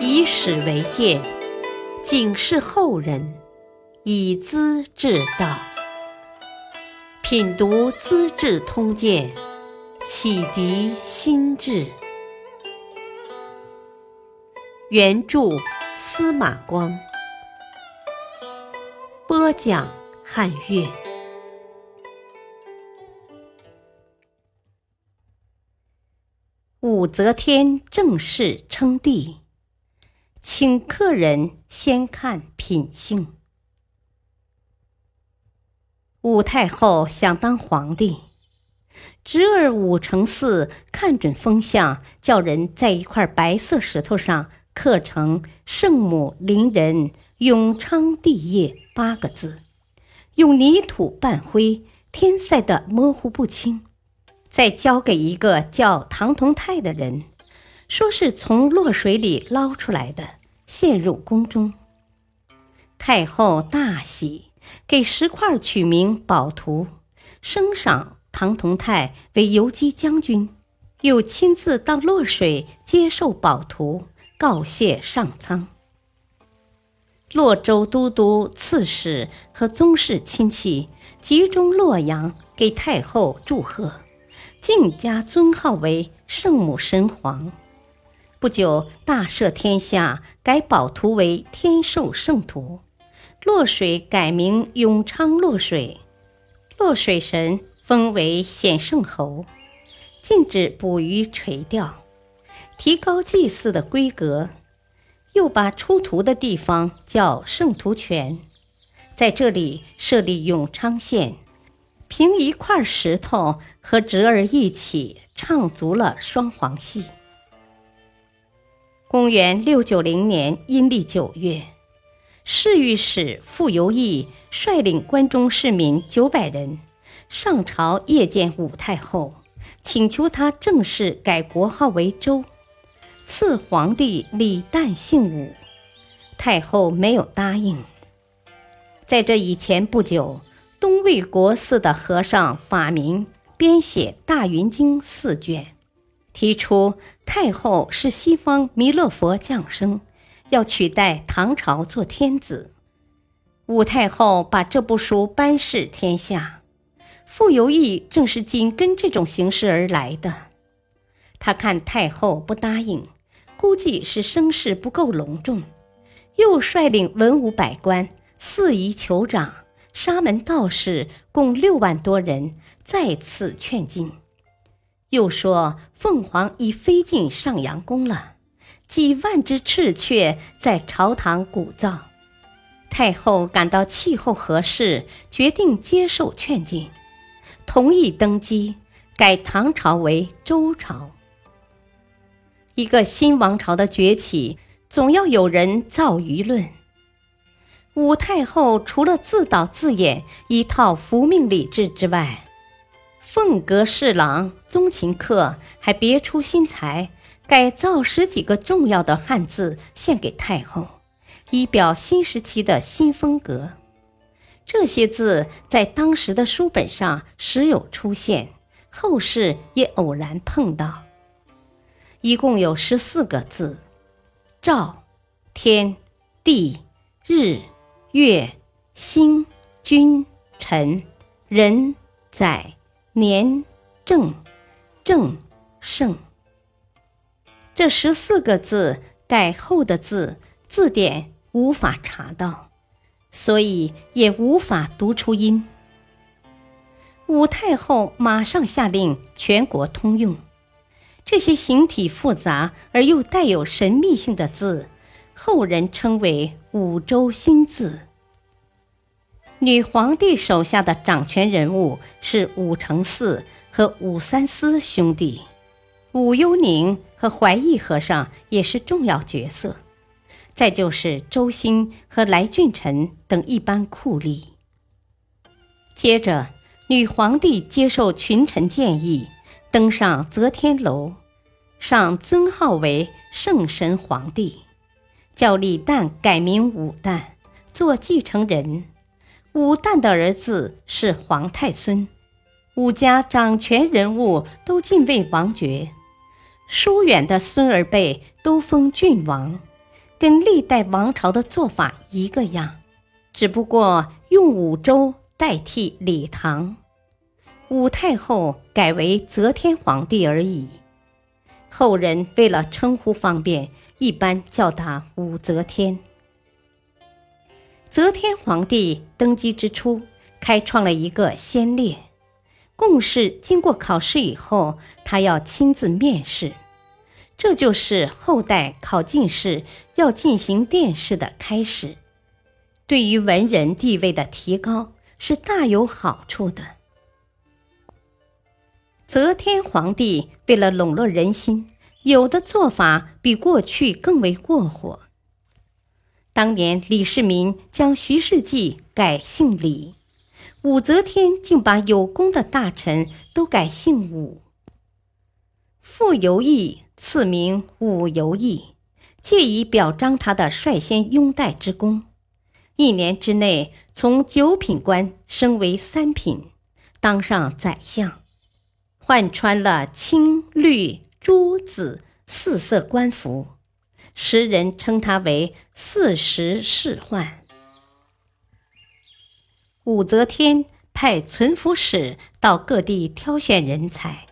以史为鉴，警示后人，以资治道。品读《资治通鉴》，启迪心智。原著司马光，播讲汉乐。武则天正式称帝，请客人先看品性。武太后想当皇帝，侄儿武承嗣看准风向，叫人在一块白色石头上刻成“圣母临人永昌帝业”八个字，用泥土拌灰，天晒得模糊不清，再交给一个叫唐同泰的人，说是从洛水里捞出来的，献入宫中。太后大喜。给石块取名宝图，升赏唐同泰为游击将军，又亲自到洛水接受宝图，告谢上苍。洛州都督、刺史和宗室亲戚集中洛阳，给太后祝贺，竟加尊号为圣母神皇。不久，大赦天下，改宝图为天寿圣图。洛水改名永昌洛水，洛水神封为显圣侯，禁止捕鱼垂钓，提高祭祀的规格，又把出土的地方叫圣图泉，在这里设立永昌县，凭一块石头和侄儿一起唱足了双簧戏。公元六九零年阴历九月。侍御史傅游义率领关中市民九百人上朝谒见武太后，请求她正式改国号为周，赐皇帝李旦姓武。太后没有答应。在这以前不久，东魏国寺的和尚法明编写《大云经》四卷，提出太后是西方弥勒佛降生。要取代唐朝做天子，武太后把这部书颁示天下。傅游义正是紧跟这种形式而来的。他看太后不答应，估计是声势不够隆重，又率领文武百官、四夷酋长、沙门道士共六万多人再次劝进。又说凤凰已飞进上阳宫了。几万只赤雀在朝堂鼓噪，太后感到气候合适，决定接受劝进，同意登基，改唐朝为周朝。一个新王朝的崛起，总要有人造舆论。武太后除了自导自演一套服命礼制之外，凤阁侍郎宗勤客还别出心裁。改造十几个重要的汉字献给太后，以表新时期的新风格。这些字在当时的书本上时有出现，后世也偶然碰到。一共有十四个字：赵、天、地、日、月、星、君、臣、人、宰、年、正、正、圣。这十四个字改后的字，字典无法查到，所以也无法读出音。武太后马上下令全国通用。这些形体复杂而又带有神秘性的字，后人称为“五洲新字”。女皇帝手下的掌权人物是武承嗣和武三思兄弟。武幽宁和怀义和尚也是重要角色，再就是周兴和来俊臣等一般酷吏。接着，女皇帝接受群臣建议，登上则天楼，上尊号为圣神皇帝，叫李旦改名武旦，做继承人。武旦的儿子是皇太孙。武家掌权人物都进位王爵。疏远的孙儿辈都封郡王，跟历代王朝的做法一个样，只不过用武周代替李唐，武太后改为则天皇帝而已。后人为了称呼方便，一般叫他武则天。则天皇帝登基之初，开创了一个先烈，共试经过考试以后，他要亲自面试。这就是后代考进士要进行殿试的开始，对于文人地位的提高是大有好处的。则天皇帝为了笼络人心，有的做法比过去更为过火。当年李世民将徐世绩改姓李，武则天竟把有功的大臣都改姓武。傅游义。赐名武游义，借以表彰他的率先拥戴之功。一年之内，从九品官升为三品，当上宰相，换穿了青绿朱紫四色官服，时人称他为“四时仕宦”。武则天派存福使到各地挑选人才。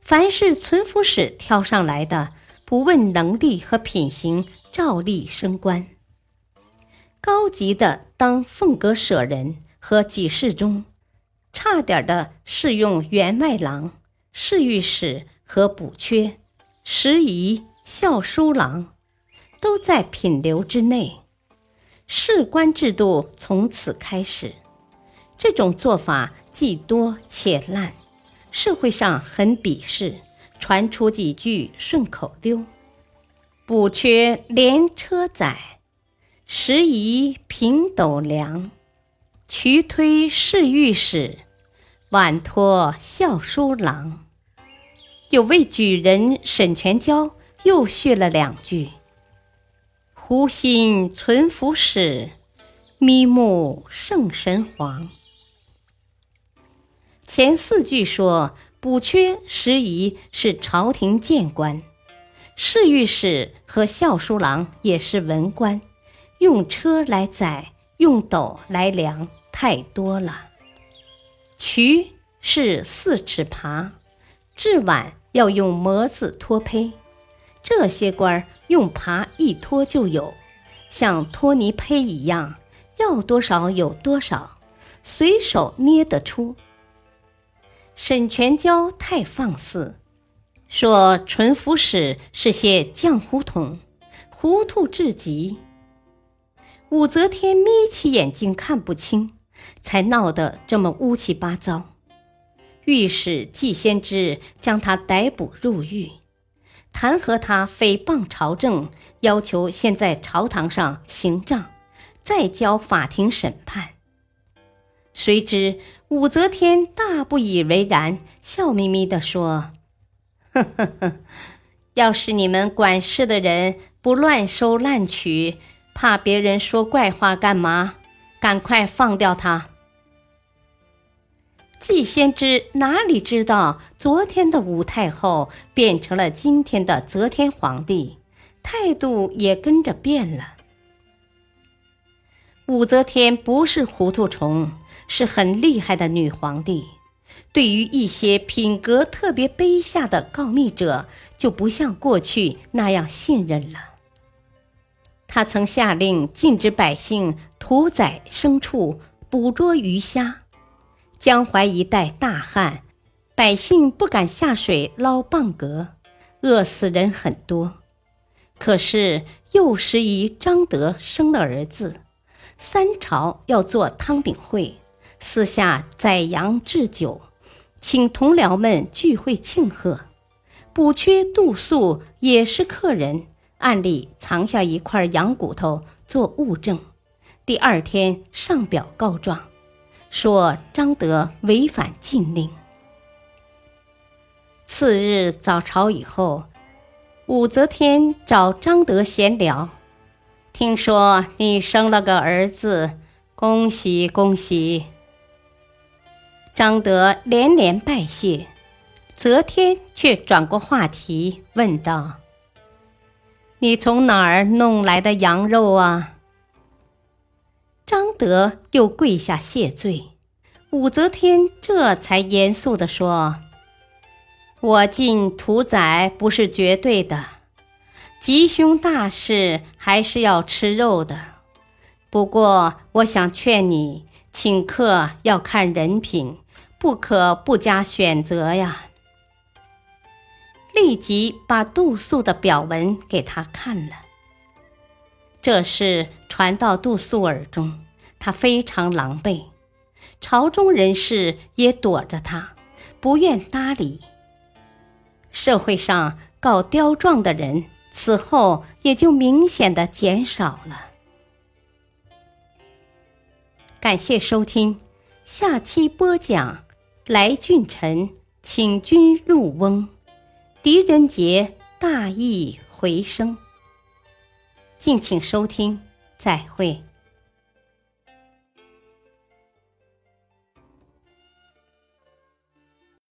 凡是存福使挑上来的，不问能力和品行，照例升官。高级的当凤阁舍人和给事中，差点的适用员外郎、侍御史和补缺、拾遗、校书郎，都在品流之内。士官制度从此开始。这种做法既多且滥。社会上很鄙视，传出几句顺口溜：补缺连车载，拾遗平斗量，渠推侍御史，晚托校书郎。有位举人沈全娇又续了两句：湖心存府使，咪目圣神皇。前四句说补缺拾遗是朝廷谏官，侍御史和校书郎也是文官，用车来载，用斗来量，太多了。渠是四尺耙，制碗要用模子托胚，这些官儿用耙一拖就有，像托泥胚一样，要多少有多少，随手捏得出。沈全娇太放肆，说淳府使是些浆糊桶，糊涂至极。武则天眯起眼睛看不清，才闹得这么乌七八糟。御史季先知将他逮捕入狱，弹劾他诽谤朝政，要求先在朝堂上行杖，再交法庭审判。谁知武则天大不以为然，笑眯眯地说：“呵呵呵，要是你们管事的人不乱收滥取，怕别人说怪话干嘛？赶快放掉他。”季先知哪里知道，昨天的武太后变成了今天的则天皇帝，态度也跟着变了。武则天不是糊涂虫。是很厉害的女皇帝，对于一些品格特别卑下的告密者，就不像过去那样信任了。他曾下令禁止百姓屠宰牲畜、捕捉鱼虾。江淮一带大旱，百姓不敢下水捞蚌蛤，饿死人很多。可是又时宜张德生了儿子，三朝要做汤饼会。私下宰羊置酒，请同僚们聚会庆贺。补缺杜素也是客人，暗里藏下一块羊骨头做物证。第二天上表告状，说张德违反禁令。次日早朝以后，武则天找张德闲聊，听说你生了个儿子，恭喜恭喜。张德连连拜谢，则天却转过话题问道：“你从哪儿弄来的羊肉啊？”张德又跪下谢罪，武则天这才严肃地说：“我进屠宰不是绝对的，吉凶大事还是要吃肉的。不过，我想劝你，请客要看人品，不可不加选择呀。”立即把杜素的表文给他看了。这事传到杜素耳中，他非常狼狈，朝中人士也躲着他，不愿搭理。社会上告刁状的人，此后也就明显的减少了。感谢收听，下期播讲来俊臣请君入瓮，狄仁杰大义回声。敬请收听，再会。